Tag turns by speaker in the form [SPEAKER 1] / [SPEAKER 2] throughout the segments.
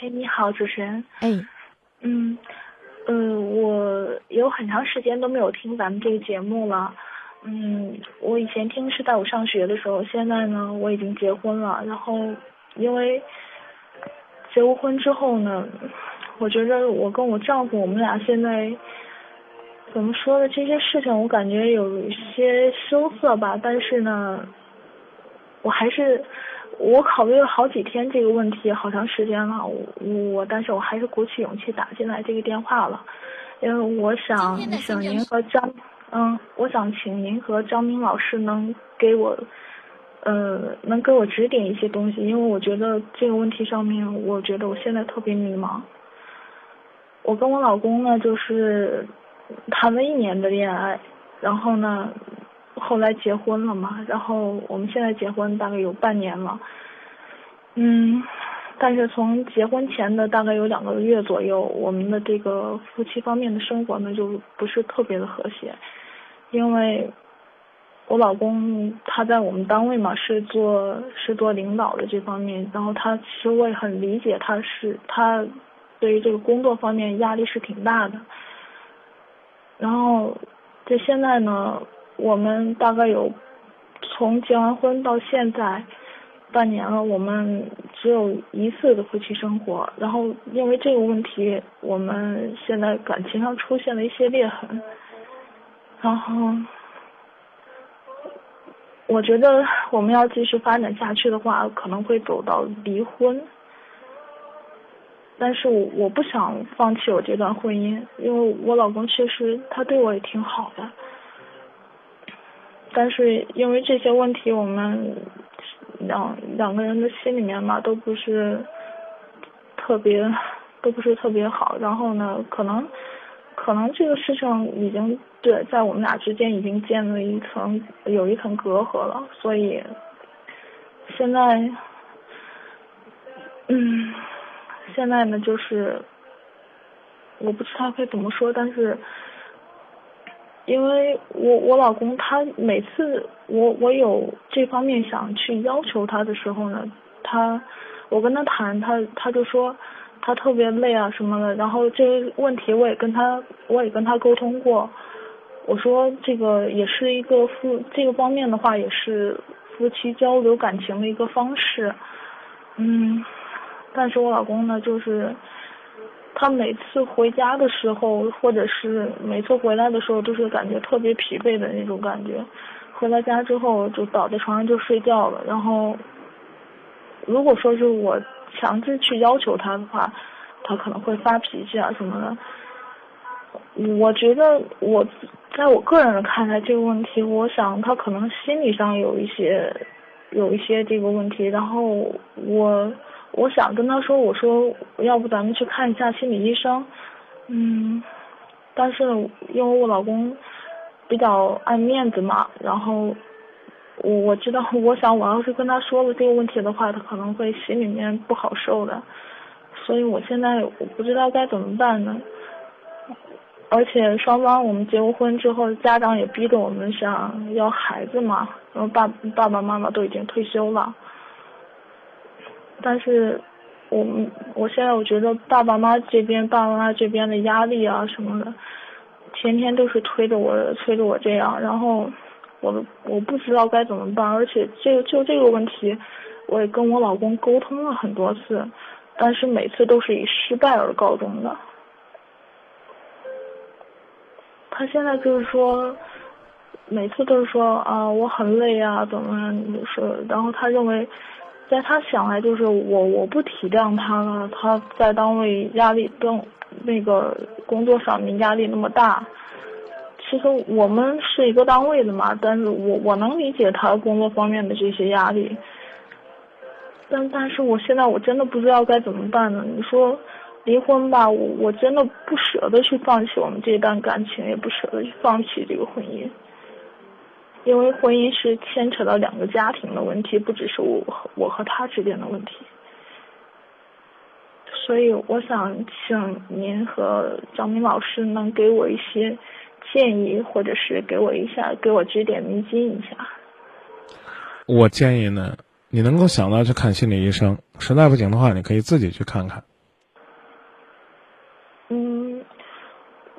[SPEAKER 1] 哎，你好，主持人。
[SPEAKER 2] 哎，
[SPEAKER 1] 嗯，呃，我有很长时间都没有听咱们这个节目了。嗯，我以前听是在我上学的时候，现在呢，我已经结婚了。然后，因为结过婚之后呢，我觉得我跟我丈夫，我们俩现在怎么说呢？这些事情我感觉有一些羞涩吧，但是呢，我还是。我考虑了好几天这个问题，好长时间了。我我，但是我还是鼓起勇气打进来这个电话了，因为我想请您和张，嗯，我想请您和张明老师能给我，呃，能给我指点一些东西，因为我觉得这个问题上面，我觉得我现在特别迷茫。我跟我老公呢，就是谈了一年的恋爱，然后呢。后来结婚了嘛，然后我们现在结婚大概有半年了，嗯，但是从结婚前的大概有两个月左右，我们的这个夫妻方面的生活呢就不是特别的和谐，因为我老公他在我们单位嘛是做是做领导的这方面，然后他其实我也很理解他是他对于这个工作方面压力是挺大的，然后这现在呢。我们大概有从结完婚到现在半年了，我们只有一次的夫妻生活。然后因为这个问题，我们现在感情上出现了一些裂痕。然后我觉得我们要继续发展下去的话，可能会走到离婚。但是我我不想放弃我这段婚姻，因为我老公确实他对我也挺好的。但是因为这些问题，我们两两个人的心里面嘛，都不是特别，都不是特别好。然后呢，可能可能这个事情已经对在我们俩之间已经建了一层有一层隔阂了。所以现在，嗯，现在呢，就是我不知道该怎么说，但是。因为我我老公他每次我我有这方面想去要求他的时候呢，他我跟他谈他他就说他特别累啊什么的，然后这个问题我也跟他我也跟他沟通过，我说这个也是一个夫这个方面的话也是夫妻交流感情的一个方式，嗯，但是我老公呢就是。他每次回家的时候，或者是每次回来的时候，都是感觉特别疲惫的那种感觉。回到家之后就倒在床上就睡觉了。然后，如果说是我强制去要求他的话，他可能会发脾气啊什么的。我觉得我在我个人的看来这个问题，我想他可能心理上有一些有一些这个问题。然后我。我想跟他说，我说要不咱们去看一下心理医生，嗯，但是因为我老公比较爱面子嘛，然后我我知道，我想我要是跟他说了这个问题的话，他可能会心里面不好受的，所以我现在我不知道该怎么办呢。而且双方我们结过婚之后，家长也逼着我们想要孩子嘛，然后爸爸爸妈妈都已经退休了。但是，我们我现在我觉得爸爸妈妈这边爸爸妈妈这边的压力啊什么的，天天都是催着我催着我这样，然后我我不知道该怎么办，而且这个就这个问题，我也跟我老公沟通了很多次，但是每次都是以失败而告终的。他现在就是说，每次都是说啊我很累啊怎么样说，然后他认为。在他想来，就是我我不体谅他了。他在单位压力更那个工作上面压力那么大。其实我们是一个单位的嘛，但是我我能理解他工作方面的这些压力。但但是我现在我真的不知道该怎么办呢？你说离婚吧，我我真的不舍得去放弃我们这段感情，也不舍得去放弃这个婚姻。因为婚姻是牵扯到两个家庭的问题，不只是我和我和他之间的问题。所以我想请您和张明老师能给我一些建议，或者是给我一下，给我指点迷津一下。
[SPEAKER 3] 我建议呢，你能够想到去看心理医生，实在不行的话，你可以自己去看看。
[SPEAKER 1] 嗯，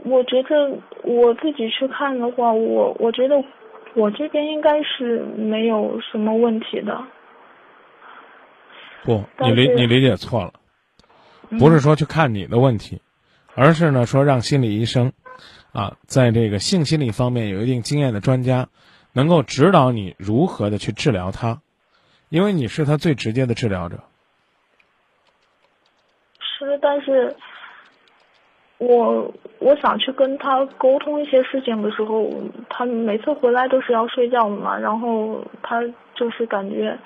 [SPEAKER 1] 我觉得我自己去看的话，我我觉得。我这边应该是没有什么问题的。
[SPEAKER 3] 不，你理你理解错了，
[SPEAKER 1] 嗯
[SPEAKER 3] 不是说去看你的问题，而是呢说让心理医生，啊，在这个性心理方面有一定经验的专家，能够指导你如何的去治疗他，因为你是他最直接的治疗者。
[SPEAKER 1] 是，但是我我想去跟他沟通一些事情的时候，他每次回来都是要睡觉的嘛，然后他就是感觉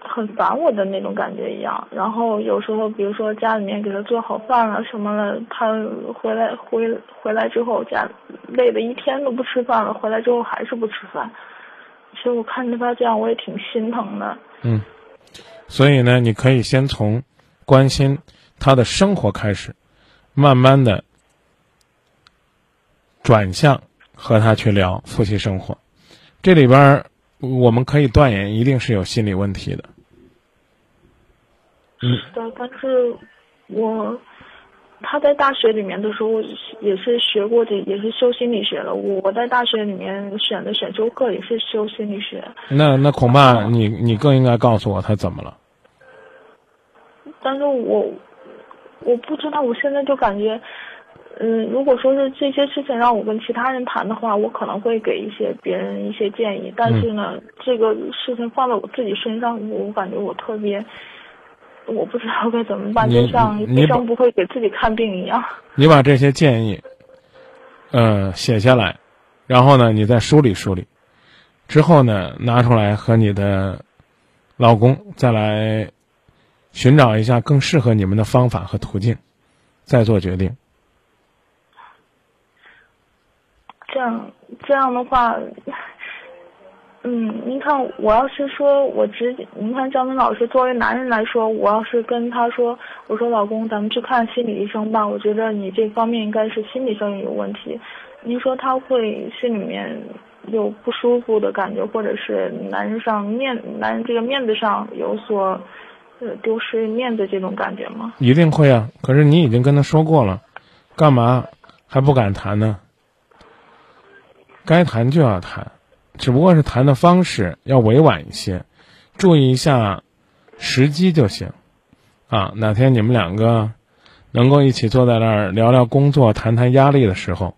[SPEAKER 1] 很烦我的那种感觉一样。然后有时候，比如说家里面给他做好饭了什么了，他回来回回来之后，家累的一天都不吃饭了，回来之后还是不吃饭。其实我看着他这样，我也挺心疼的。
[SPEAKER 3] 嗯，所以呢，你可以先从关心他的生活开始，慢慢的转向和他去聊夫妻生活。这里边儿我们可以断言，一定是有心理问题的。嗯
[SPEAKER 1] 是的，但是我他在大学里面的时候也是学过这，也是修心理学的。我我在大学里面选的选修课也是修心理学，
[SPEAKER 3] 那那恐怕你你更应该告诉我他怎么了。
[SPEAKER 1] 但是我我不知道，我现在就感觉。嗯，如果说是这些事情让我跟其他人谈的话，我可能会给一些别人一些建议。但是呢，这个事情放在我自己身上，我感觉我特别，我不知道该怎么办，就像医生不会给自己看病一样。
[SPEAKER 3] 你把这些建议，呃，写下来，然后呢，你再梳理梳理，之后呢，拿出来和你的老公再来寻找一下更适合你们的方法和途径，再做决定。
[SPEAKER 1] 这样这样的话，嗯，您看，我要是说我直，您看张明老师作为男人来说，我要是跟他说，我说老公，咱们去看心理医生吧，我觉得你这方面应该是心理上有问题。您说他会心里面有不舒服的感觉，或者是男人上面男人这个面子上有所呃丢失面子这种感觉吗？
[SPEAKER 3] 一定会啊！可是你已经跟他说过了，干嘛还不敢谈呢？该谈就要谈，只不过是谈的方式要委婉一些，注意一下时机就行。啊，哪天你们两个能够一起坐在那儿聊聊工作、谈谈压力的时候，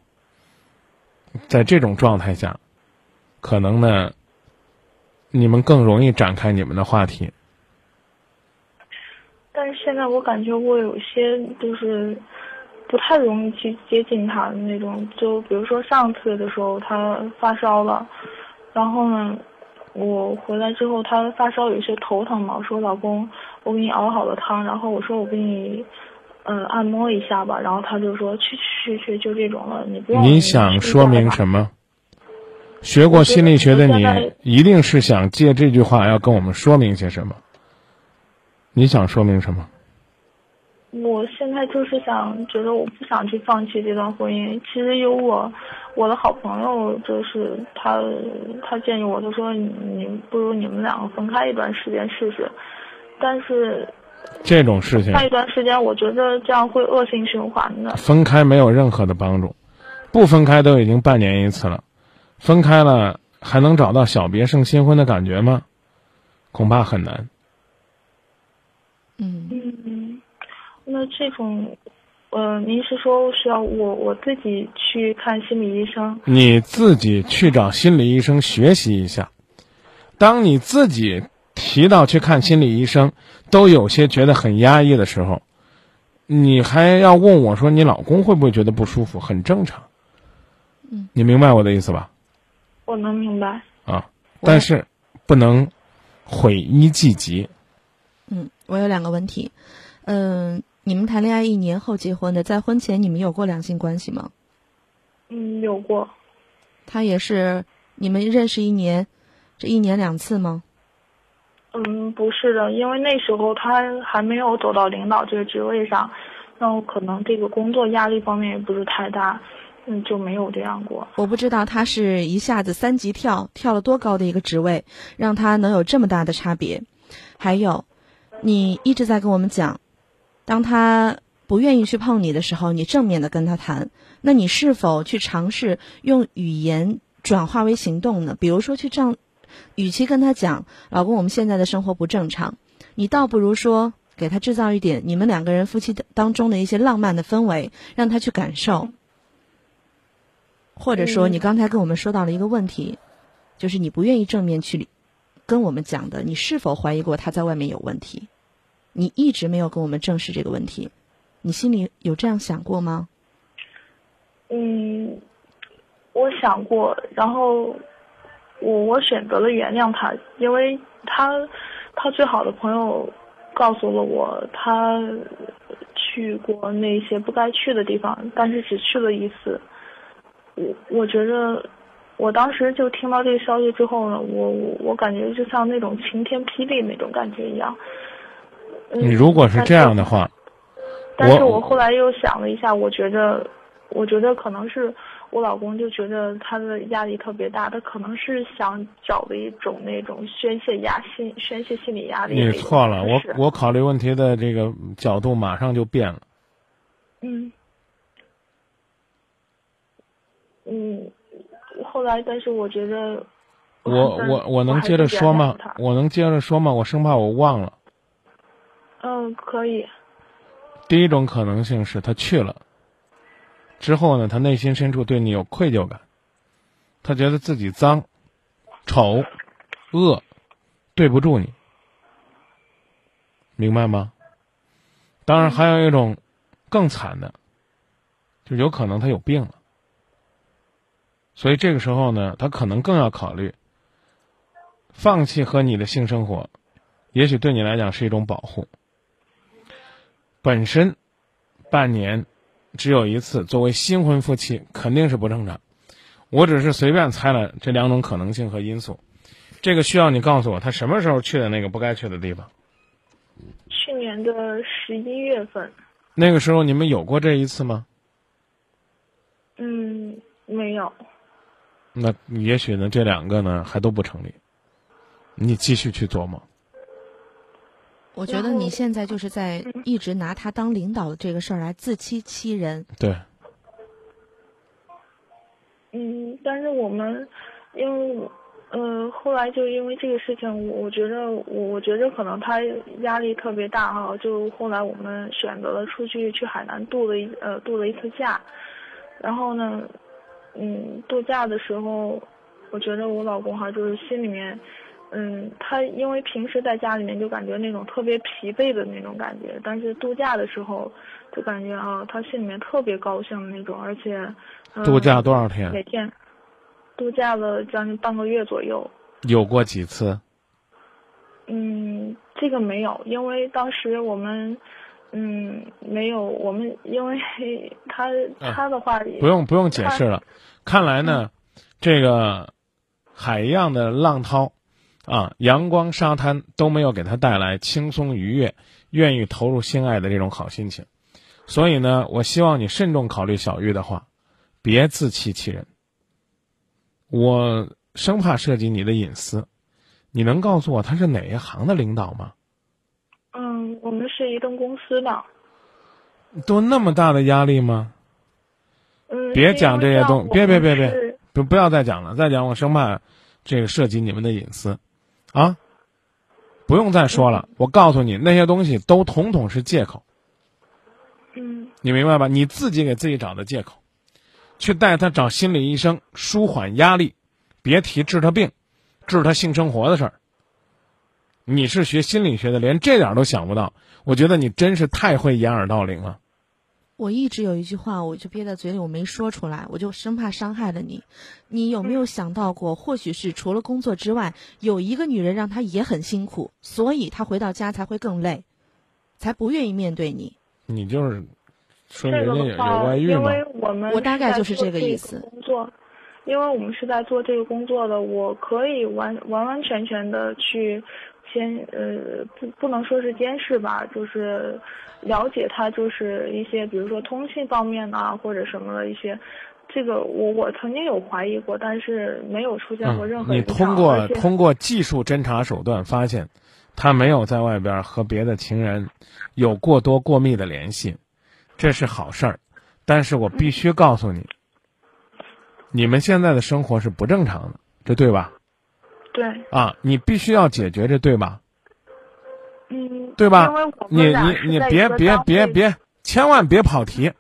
[SPEAKER 3] 在这种状态下，可能呢，你们更容易展开你们的话题。
[SPEAKER 1] 现在我感觉我有些就是不太容易去接近他的那种，就比如说上次的时候他发烧了，然后呢，我回来之后他发烧有些头疼嘛，我说老公，我给你熬好了汤，然后我说我给你呃按摩一下吧，然后他就说去去去就这种了，你不用。
[SPEAKER 3] 你想说明什么？学过心理学的你，一定是想借这句话要跟我们说明些什么？你想说明什么？
[SPEAKER 1] 我现在就是想，觉得我不想去放弃这段婚姻。其实有我，我的好朋友，就是他，他建议我，他说你你不如你们两个分开一段时间试试。但是
[SPEAKER 3] 这种事情，
[SPEAKER 1] 那一段时间，我觉得这样会恶性循环的。
[SPEAKER 3] 分开没有任何的帮助，不分开都已经半年一次了，分开了还能找到小别胜新婚的感觉吗？恐怕很难。
[SPEAKER 2] 嗯
[SPEAKER 1] 嗯，那这种，呃，您是说是要我我自己去看心理医生？
[SPEAKER 3] 你自己去找心理医生学习一下。当你自己提到去看心理医生，都有些觉得很压抑的时候，你还要问我说你老公会不会觉得不舒服？很正常。
[SPEAKER 2] 嗯，
[SPEAKER 3] 你明白我的意思吧？
[SPEAKER 1] 我能明白。
[SPEAKER 3] 啊，但是不能毁一计急。
[SPEAKER 2] 嗯，我有两个问题。嗯，你们谈恋爱一年后结婚的，在婚前你们有过两性关系吗？
[SPEAKER 1] 嗯，有过。
[SPEAKER 2] 他也是你们认识一年，这一年两次吗？
[SPEAKER 1] 嗯，不是的，因为那时候他还没有走到领导这个职位上，然后可能这个工作压力方面也不是太大，嗯，就没有这样过。
[SPEAKER 2] 我不知道他是一下子三级跳，跳了多高的一个职位，让他能有这么大的差别。还有，你一直在跟我们讲，当他不愿意去碰你的时候，你正面的跟他谈，那你是否去尝试用语言转化为行动呢？比如说去这样，与其跟他讲，老公，我们现在的生活不正常，你倒不如说给他制造一点你们两个人夫妻当中的一些浪漫的氛围，让他去感受。或者说，你刚才跟我们说到了一个问题，就是你不愿意正面去跟我们讲的，你是否怀疑过他在外面有问题？你一直没有跟我们正视这个问题。你心里有这样想过吗？
[SPEAKER 1] 嗯，我想过，然后我我选择了原谅他，因为他他最好的朋友告诉了我，他去过那些不该去的地方，但是只去了一次。我我觉得，我当时就听到这个消息之后呢，我我我感觉就像那种晴天霹雳那种感觉一样。
[SPEAKER 3] 你如果是这样的话。
[SPEAKER 1] 但是我后来又想了一下，我觉得，我觉得可能是我老公就觉得他的压力特别大，他可能是想找的一种那种宣泄压心、宣泄心理压力。
[SPEAKER 3] 你错了，我我考虑问题的这个角度马上就变了。
[SPEAKER 1] 嗯。嗯，后来，但是我觉得。
[SPEAKER 3] 我我我能接着说吗？我能接着说吗？我生怕我忘了。
[SPEAKER 1] 嗯，可以。
[SPEAKER 3] 第一种可能性是他去了，之后呢，他内心深处对你有愧疚感，他觉得自己脏、丑、恶，对不住你，明白吗？当然，还有一种更惨的，就有可能他有病了，所以这个时候呢，他可能更要考虑放弃和你的性生活，也许对你来讲是一种保护。本身半年只有一次，作为新婚夫妻肯定是不正常。我只是随便猜了这两种可能性和因素，这个需要你告诉我他什么时候去的那个不该去的地方。
[SPEAKER 1] 去年的十一月份。
[SPEAKER 3] 那个时候你们有过这一次吗？
[SPEAKER 1] 嗯，没有。
[SPEAKER 3] 那也许呢，这两个呢还都不成立。你继续去琢磨。
[SPEAKER 2] 我觉得你现在就是在一直拿他当领导的这个事儿来自欺欺人。
[SPEAKER 3] 对。
[SPEAKER 1] 嗯，但是我们，因为，呃，后来就因为这个事情，我觉得，我我觉得可能他压力特别大哈。就后来我们选择了出去去海南度了一呃度了一次假，然后呢，嗯，度假的时候，我觉得我老公哈就是心里面。嗯，他因为平时在家里面就感觉那种特别疲惫的那种感觉，但是度假的时候就感觉啊，他心里面特别高兴的那种，而且
[SPEAKER 3] 度假多少天？
[SPEAKER 1] 每天度假了将近半个月左右。
[SPEAKER 3] 有过几次？
[SPEAKER 1] 嗯，这个没有，因为当时我们嗯没有，我们因为他他的话
[SPEAKER 3] 不用不用解释了，看来呢，这个海一样的浪涛。啊，阳光沙滩都没有给他带来轻松愉悦、愿意投入性爱的这种好心情，所以呢，我希望你慎重考虑小玉的话，别自欺欺人。我生怕涉及你的隐私，你能告诉我他是哪一行的领导吗？
[SPEAKER 1] 嗯，我们是移动公司的。
[SPEAKER 3] 都那么大的压力吗？
[SPEAKER 1] 嗯。
[SPEAKER 3] 别讲这些东，别别别别，不不要再讲了，再讲我生怕这个涉及你们的隐私。啊，不用再说了。我告诉你，那些东西都统统是借口。
[SPEAKER 1] 嗯，
[SPEAKER 3] 你明白吧？你自己给自己找的借口，去带他找心理医生舒缓压力，别提治他病、治他性生活的事儿。你是学心理学的，连这点都想不到，我觉得你真是太会掩耳盗铃了。
[SPEAKER 2] 我一直有一句话，我就憋在嘴里，我没说出来，我就生怕伤害了你。你有没有想到过，或许是除了工作之外，有一个女人让她也很辛苦，所以她回到家才会更累，才不愿意面对你。
[SPEAKER 3] 你就是说人家有外遇
[SPEAKER 1] 吗？因为我们
[SPEAKER 2] 我大概就是这个意思。
[SPEAKER 1] 工作，因为我们是在做这个工作的，我可以完完完全全的去。监呃不不能说是监视吧，就是了解他就是一些比如说通信方面啊或者什么的一些，这个我我曾经有怀疑过，但是没有出现过任何
[SPEAKER 3] 你通过通过技术侦查手段发现，他没有在外边和别的情人有过多过密的联系，这是好事儿，但是我必须告诉你，你们现在的生活是不正常的，这对吧？
[SPEAKER 1] 对，
[SPEAKER 3] 啊，你必须要解决，这对吧？
[SPEAKER 1] 嗯，
[SPEAKER 3] 对吧？你你你别别别别，千万别跑题。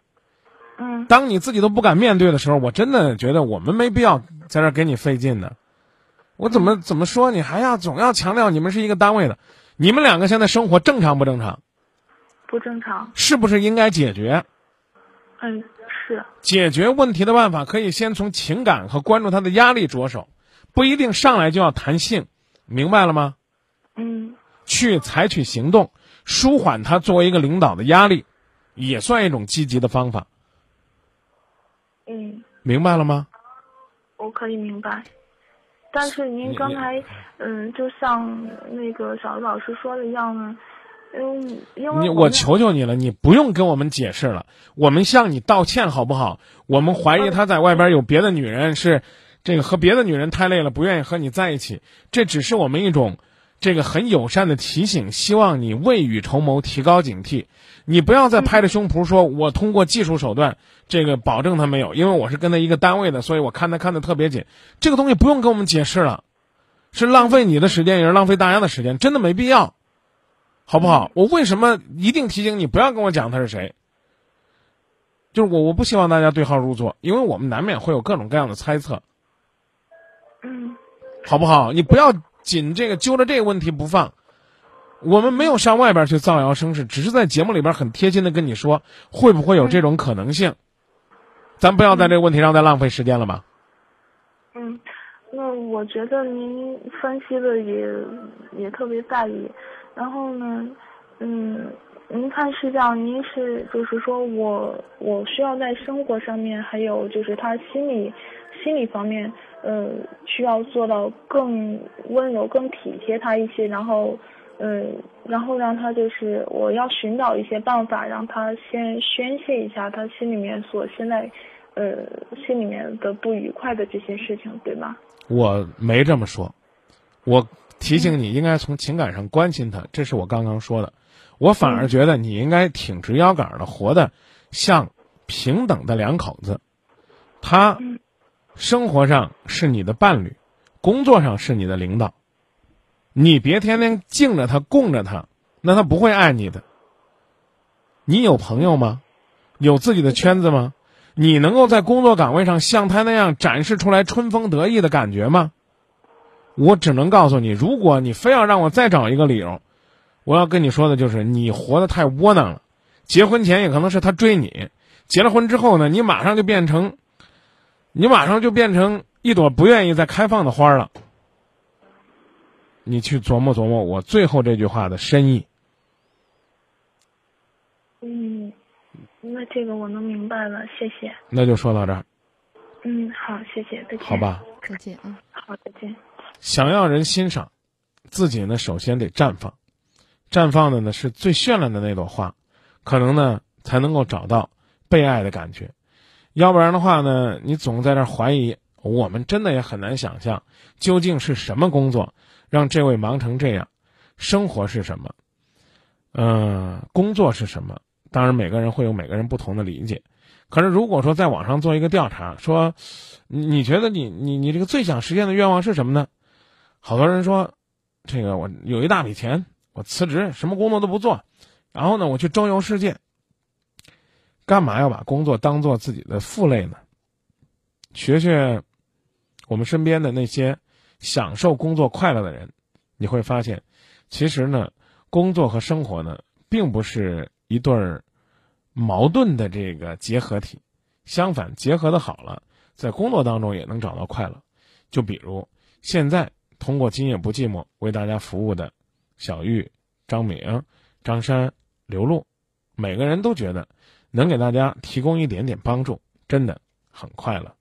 [SPEAKER 1] 嗯
[SPEAKER 3] 当你自己都不敢面对的时候，我真的觉得我们没必要在这儿给你费劲的。我怎么怎么说，你还要总要强调你们是一个单位的，你们两个现在生活正常不正常？
[SPEAKER 1] 不正常，
[SPEAKER 3] 是不是应该解决？
[SPEAKER 1] 嗯是，
[SPEAKER 3] 解决问题的办法可以先从情感和关注他的压力着手，不一定上来就要谈性，明白了吗？
[SPEAKER 1] 嗯
[SPEAKER 3] 去采取行动，舒缓他作为一个领导的压力，也算一种积极的方法，
[SPEAKER 1] 嗯，
[SPEAKER 3] 明白了吗？
[SPEAKER 1] 我可以明白。但是您刚才，嗯，就像那个小刘老师说的一样呢，嗯，因为
[SPEAKER 3] 你我求求你了，你不用跟我们解释了，我们向你道歉好不好？我们怀疑他在外边有别的女人，是这个和别的女人太累了，不愿意和你在一起。这只是我们一种这个很友善的提醒，希望你未雨绸缪，提高警惕。你不要再拍着胸脯说，我通过技术手段这个保证他没有，因为我是跟他一个单位的，所以我看他看的特别紧。这个东西不用跟我们解释了，是浪费你的时间，也是浪费大家的时间，真的没必要。好不好？我为什么一定提醒你不要跟我讲他是谁？就是我，我不希望大家对号入座，因为我们难免会有各种各样的猜测，
[SPEAKER 1] 嗯
[SPEAKER 3] 好不好？你不要紧这个揪着这个问题不放。我们没有上外边去造谣生事，只是在节目里边很贴心的跟你说，会不会有这种可能性？咱不要在这个问题上再浪费时间了吧？
[SPEAKER 1] 嗯，那我觉得您分析的也也特别在意，然后呢，嗯，您看是这样，您是就是说我我需要在生活上面，还有就是他心理心理方面，呃，需要做到更温柔、更体贴他一些，然后。嗯，然后让他就是我要寻找一些办法，让他先宣泄一下他心里面所现在，呃，心里面的不愉快的这些事情，对吗？
[SPEAKER 3] 我没这么说，我提醒你应该从情感上关心他，这是我刚刚说的。我反而觉得你应该挺直腰杆的，活得像平等的两口子。他生活上是你的伴侣，工作上是你的领导。你别天天敬着他、供着他，那他不会爱你的。你有朋友吗？有自己的圈子吗？你能够在工作岗位上像他那样展示出来春风得意的感觉吗？我只能告诉你，如果你非要让我再找一个理由，我要跟你说的就是你活得太窝囊了。结婚前也可能是他追你，结了婚之后呢，你马上就变成，你马上就变成一朵不愿意再开放的花了。你去琢磨琢磨我最后这句话的深意。
[SPEAKER 1] 嗯，那这个我能明白了，谢谢。
[SPEAKER 3] 那就说到这儿，
[SPEAKER 1] 嗯，好，谢谢，再见。
[SPEAKER 3] 好。吧？
[SPEAKER 2] 再见啊。
[SPEAKER 1] 好，再见。
[SPEAKER 3] 想要人欣赏，自己呢首先得绽放，绽放的呢是最绚烂的那朵花，可能呢才能够找到被爱的感觉。要不然的话呢，你总在这怀疑，我们真的也很难想象究竟是什么工作让这位忙成这样，生活是什么，嗯、工作是什么？当然，每个人会有每个人不同的理解。可是，如果说在网上做一个调查，说你觉得你你你这个最想实现的愿望是什么呢？好多人说，这个我有一大笔钱，我辞职，什么工作都不做，然后呢，我去周游世界。干嘛要把工作当做自己的负累呢？学学我们身边的那些享受工作快乐的人，你会发现，其实呢，工作和生活呢，并不是一对儿矛盾的这个结合体，相反，结合的好了，在工作当中也能找到快乐。就比如现在通过《今夜不寂寞》为大家服务的小玉、张敏、张珊、刘露，每个人都觉得能给大家提供一点点帮助，真的很快乐。